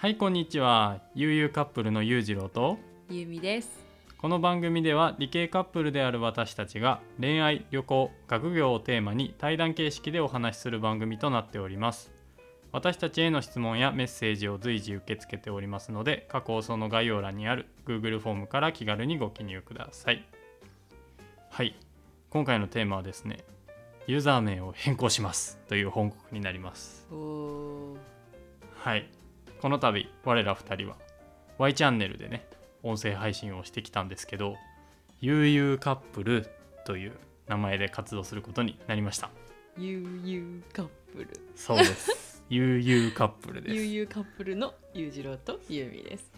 はいこんにちは。悠々カップルの裕次郎とゆうみです。この番組では理系カップルである私たちが恋愛旅行学業をテーマに対談形式でお話しする番組となっております。私たちへの質問やメッセージを随時受け付けておりますので過去放送の概要欄にある Google フォームから気軽にご記入ください。はい今回のテーマはですねユーザー名を変更しますという報告になります。はいこの度我ら2人は Y チャンネルでね音声配信をしてきたんですけど悠々カップルという名前で活動することになりました。ゆうゆうカップル。そうです。悠々カップルです。ゆうゆうカップルのゆうじろうとゆうみです。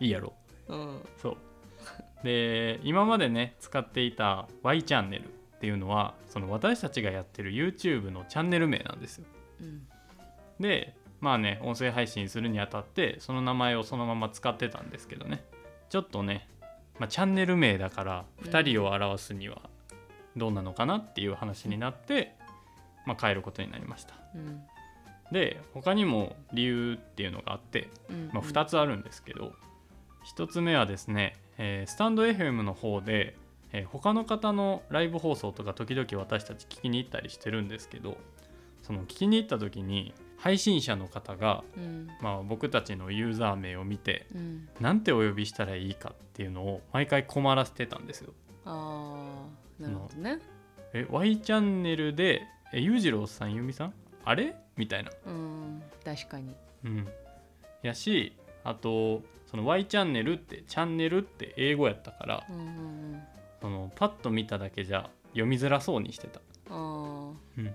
いいやろ。うん。そう。で今までね使っていた Y チャンネルっていうのはその私たちがやってる YouTube のチャンネル名なんですよ。うん。でまあね音声配信するにあたってその名前をそのまま使ってたんですけどね。ちょっとね、まあ、チャンネル名だからうん2人を表すにはどうなのかなっていう話になって、まあ、変えることになりました。うん。で他にも理由っていうのがあって、うんまあ、2つあるんですけど1つ目はですね、えースタンド FM の方で、えー他の方のライブ放送とか時々私たち聞きに行ったりしてるんですけどその聞きに行った時に配信者の方がうん。まあ、僕たちのユーザー名を見てうん。なんてお呼びしたらいいかっていうのを毎回困らせてたんですよ。ああなるほどね。え Y チャンネルで「え裕次郎さん由美さん？あれ?」みたいな。うん確かに。うん、やしあとその Y チャンネルってチャンネルって英語やったからうんうんそのパッと見ただけじゃ読みづらそうにしてた。うんあうん、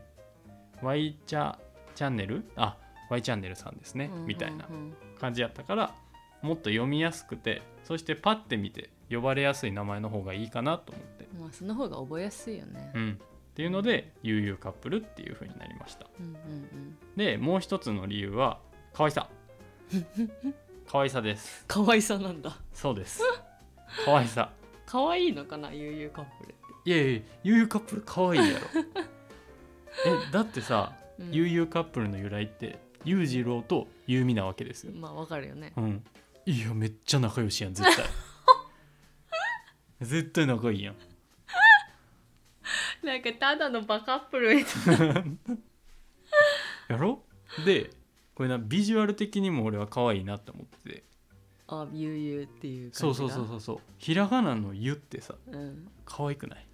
Y チャチャンネル？あ Y チャンネルさんですね、あみたいなうん。うん感じやったからもっと読みやすくてそしてパッて見て呼ばれやすい名前の方がいいかなと思って、うんまあその方が覚えやすいよね。うん、っていうので悠々カップルっていう風になりました。うんうんでもう一つの理由は可愛さ。可愛さです。可愛さなんだ。そうです。可愛さ。可愛いのかなゆうゆうカップルって。いやいや悠々カップル可愛いやろ。えだってさうん悠々カップルの由来って裕次郎と優美なわけですよ。まあわかるよね。うん。いやめっちゃ仲良しやん絶対。絶対仲いいやん。なんかただのバカップルみたい やろ？でこれなビジュアル的にも俺は可愛いなって思ってて。あゆうゆうっていうそう感じが？そうそうそうそうひらがなの「ゆ」ってさうん。可愛くない？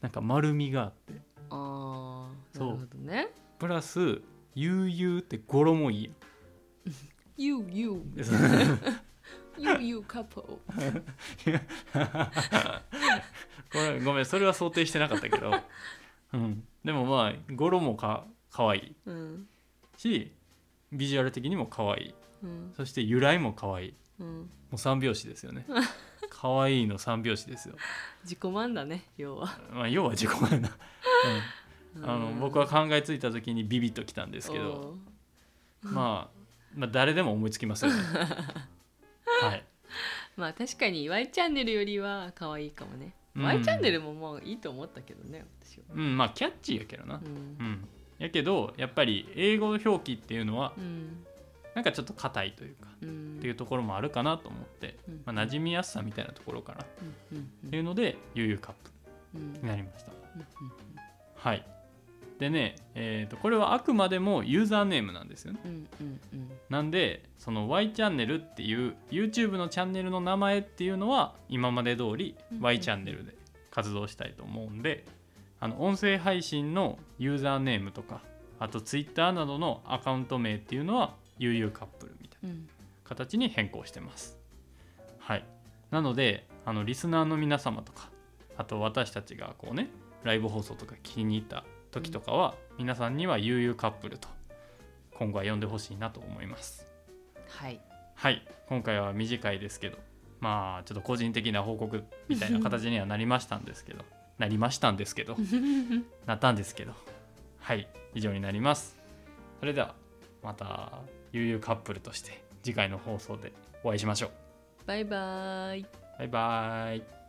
なんか丸みがあって。ああそう。なるほどねプラス「ゆうゆう」って語呂もいいやん。ゆうゆうでそゆうゆうカップルごめんごめんそれは想定してなかったけど、うん、でもまあ語呂もか可愛いうん。しビジュアル的にも可愛いうん。そして由来も可愛いうん。もう三拍子ですよね。可愛いの三拍子ですよ、自己満だね要は。まあ、要は自己満な、うん、あのうん。僕は考えついた時にビビッときたんですけどまあ、まあ誰でも思いつきますよね。はい。まあ確かに Y チャンネルよりは可愛いかもね、うん。Y チャンネルももういいと思ったけどね私は。うんまあキャッチーやけどな。ううん。んやけどやっぱり英語表記っていうのはうん。なんかちょっと硬いというかうん。っていうところもあるかなと思って、うん。まあ、馴染みやすさみたいなところかなっうんうん。ていうので悠々カップうんになりました。うん。はいでね、えー、とこれはあくまでもユーザーネームなんですよね。うんうんうん。なんでその Y チャンネルっていう YouTube のチャンネルの名前っていうのは今まで通りうん Y チャンネルで活動したいと思うんであの音声配信のユーザーネームとかあと Twitter などのアカウント名っていうのは悠々カップルみたいなうん。形に変更してます。はい。なのであのリスナーの皆様とかあと私たちがこうねライブ放送とか聞きに行った時とかは、皆さんには悠々カップルと今後は呼んでほしいなと思います。はい。はい。今回は短いですけどまあちょっと個人的な報告みたいな形にはなりましたんですけど。なりましたんですけど。なったんですけど。はい。以上になります。それではまた悠々カップルとして次回の放送でお会いしましょう。バイバイ。バイバイ